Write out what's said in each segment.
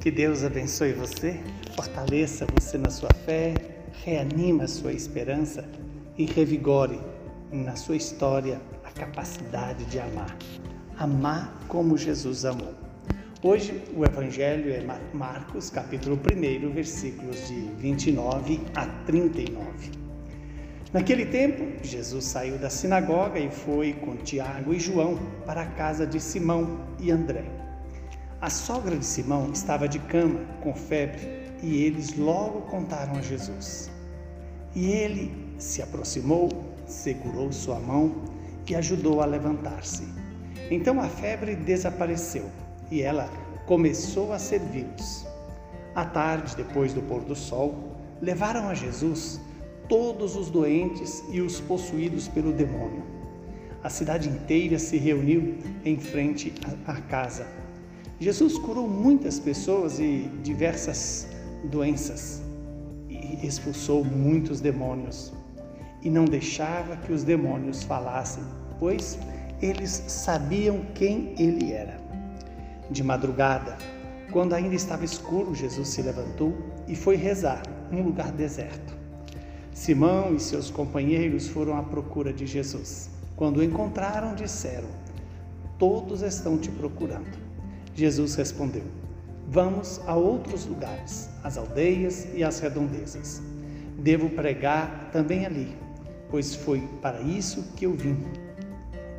Que Deus abençoe você, fortaleça você na sua fé, reanima a sua esperança e revigore na sua história a capacidade de amar. Amar como Jesus amou. Hoje o Evangelho é Marcos, capítulo 1, versículos de 29 a 39. Naquele tempo, Jesus saiu da sinagoga e foi com Tiago e João para a casa de Simão e André. A sogra de Simão estava de cama, com febre, e eles logo contaram a Jesus. E ele se aproximou, segurou sua mão e ajudou a levantar-se. Então a febre desapareceu e ela começou a servi-los. À tarde, depois do pôr do sol, levaram a Jesus todos os doentes e os possuídos pelo demônio. A cidade inteira se reuniu em frente à casa Jesus curou muitas pessoas e diversas doenças e expulsou muitos demônios. E não deixava que os demônios falassem, pois eles sabiam quem ele era. De madrugada, quando ainda estava escuro, Jesus se levantou e foi rezar num lugar deserto. Simão e seus companheiros foram à procura de Jesus. Quando o encontraram, disseram: Todos estão te procurando. Jesus respondeu: Vamos a outros lugares, as aldeias e as redondezas. Devo pregar também ali, pois foi para isso que eu vim.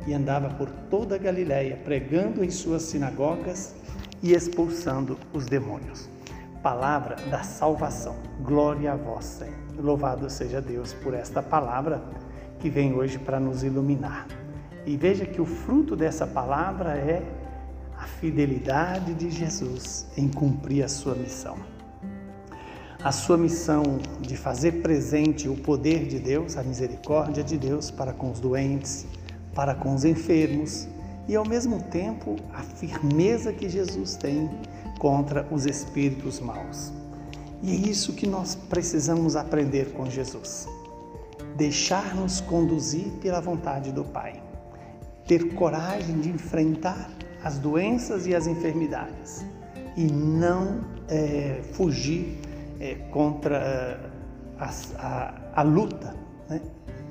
E andava por toda a Galiléia, pregando em suas sinagogas e expulsando os demônios. Palavra da salvação. Glória a vós, Senhor. Louvado seja Deus por esta palavra que vem hoje para nos iluminar. E veja que o fruto dessa palavra é a fidelidade de Jesus em cumprir a sua missão. A sua missão de fazer presente o poder de Deus, a misericórdia de Deus para com os doentes, para com os enfermos e ao mesmo tempo a firmeza que Jesus tem contra os espíritos maus. E é isso que nós precisamos aprender com Jesus. Deixar-nos conduzir pela vontade do Pai. Ter coragem de enfrentar as doenças e as enfermidades e não é, fugir é, contra é, a, a, a luta, né?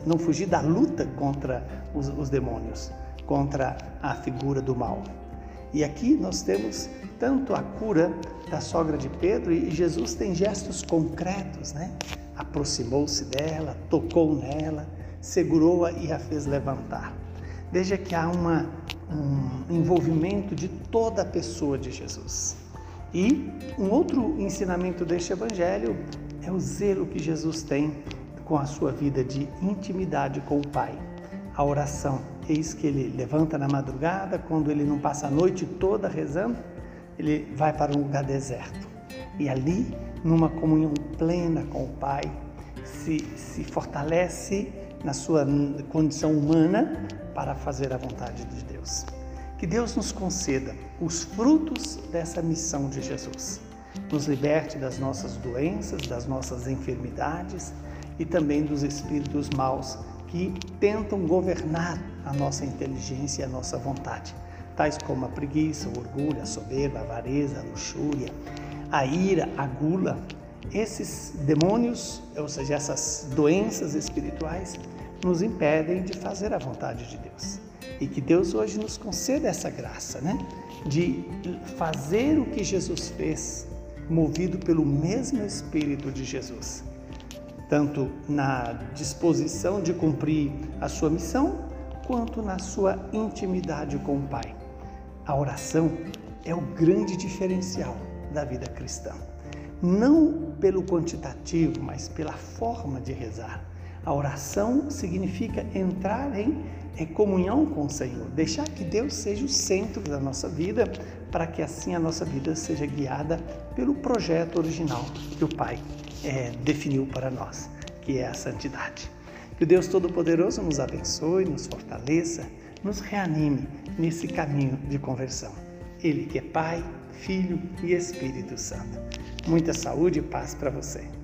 não fugir da luta contra os, os demônios, contra a figura do mal. E aqui nós temos tanto a cura da sogra de Pedro e Jesus tem gestos concretos, né? Aproximou-se dela, tocou nela, segurou-a e a fez levantar. Veja que há uma um envolvimento de toda a pessoa de Jesus. E um outro ensinamento deste evangelho é o zelo que Jesus tem com a sua vida de intimidade com o Pai. A oração, eis que ele levanta na madrugada, quando ele não passa a noite toda rezando, ele vai para um lugar deserto. E ali, numa comunhão plena com o Pai, se, se fortalece na sua condição humana para fazer a vontade de Deus. Que Deus nos conceda os frutos dessa missão de Jesus. Nos liberte das nossas doenças, das nossas enfermidades e também dos espíritos maus que tentam governar a nossa inteligência e a nossa vontade, tais como a preguiça, o orgulho, a soberba, a avareza, a luxúria, a ira, a gula. Esses demônios, ou seja, essas doenças espirituais, nos impedem de fazer a vontade de Deus. E que Deus hoje nos conceda essa graça, né? De fazer o que Jesus fez, movido pelo mesmo Espírito de Jesus, tanto na disposição de cumprir a sua missão, quanto na sua intimidade com o Pai. A oração é o grande diferencial da vida cristã. Não pelo quantitativo, mas pela forma de rezar a oração significa entrar em, em comunhão com o Senhor, deixar que Deus seja o centro da nossa vida, para que assim a nossa vida seja guiada pelo projeto original que o Pai é, definiu para nós, que é a santidade. Que o Deus Todo-Poderoso nos abençoe, nos fortaleça, nos reanime nesse caminho de conversão. Ele que é Pai, Filho e Espírito Santo. Muita saúde e paz para você.